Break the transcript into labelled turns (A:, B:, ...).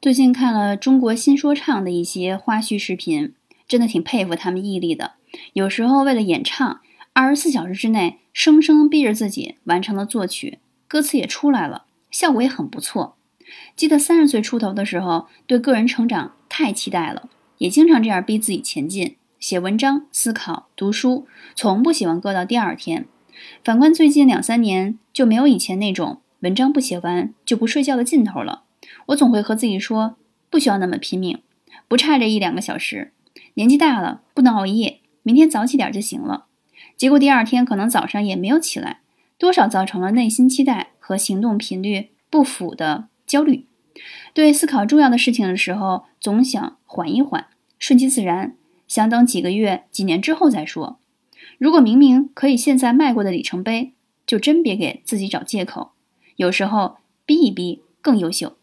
A: 最近看了中国新说唱的一些花絮视频，真的挺佩服他们毅力的。有时候为了演唱，二十四小时之内生生逼着自己完成了作曲，歌词也出来了，效果也很不错。记得三十岁出头的时候，对个人成长太期待了，也经常这样逼自己前进，写文章、思考、读书，从不喜欢搁到第二天。反观最近两三年，就没有以前那种文章不写完就不睡觉的劲头了。我总会和自己说，不需要那么拼命，不差这一两个小时。年纪大了，不能熬夜，明天早起点就行了。结果第二天可能早上也没有起来，多少造成了内心期待和行动频率不符的焦虑。对思考重要的事情的时候，总想缓一缓，顺其自然，想等几个月、几年之后再说。如果明明可以现在迈过的里程碑，就真别给自己找借口。有时候逼一逼更优秀。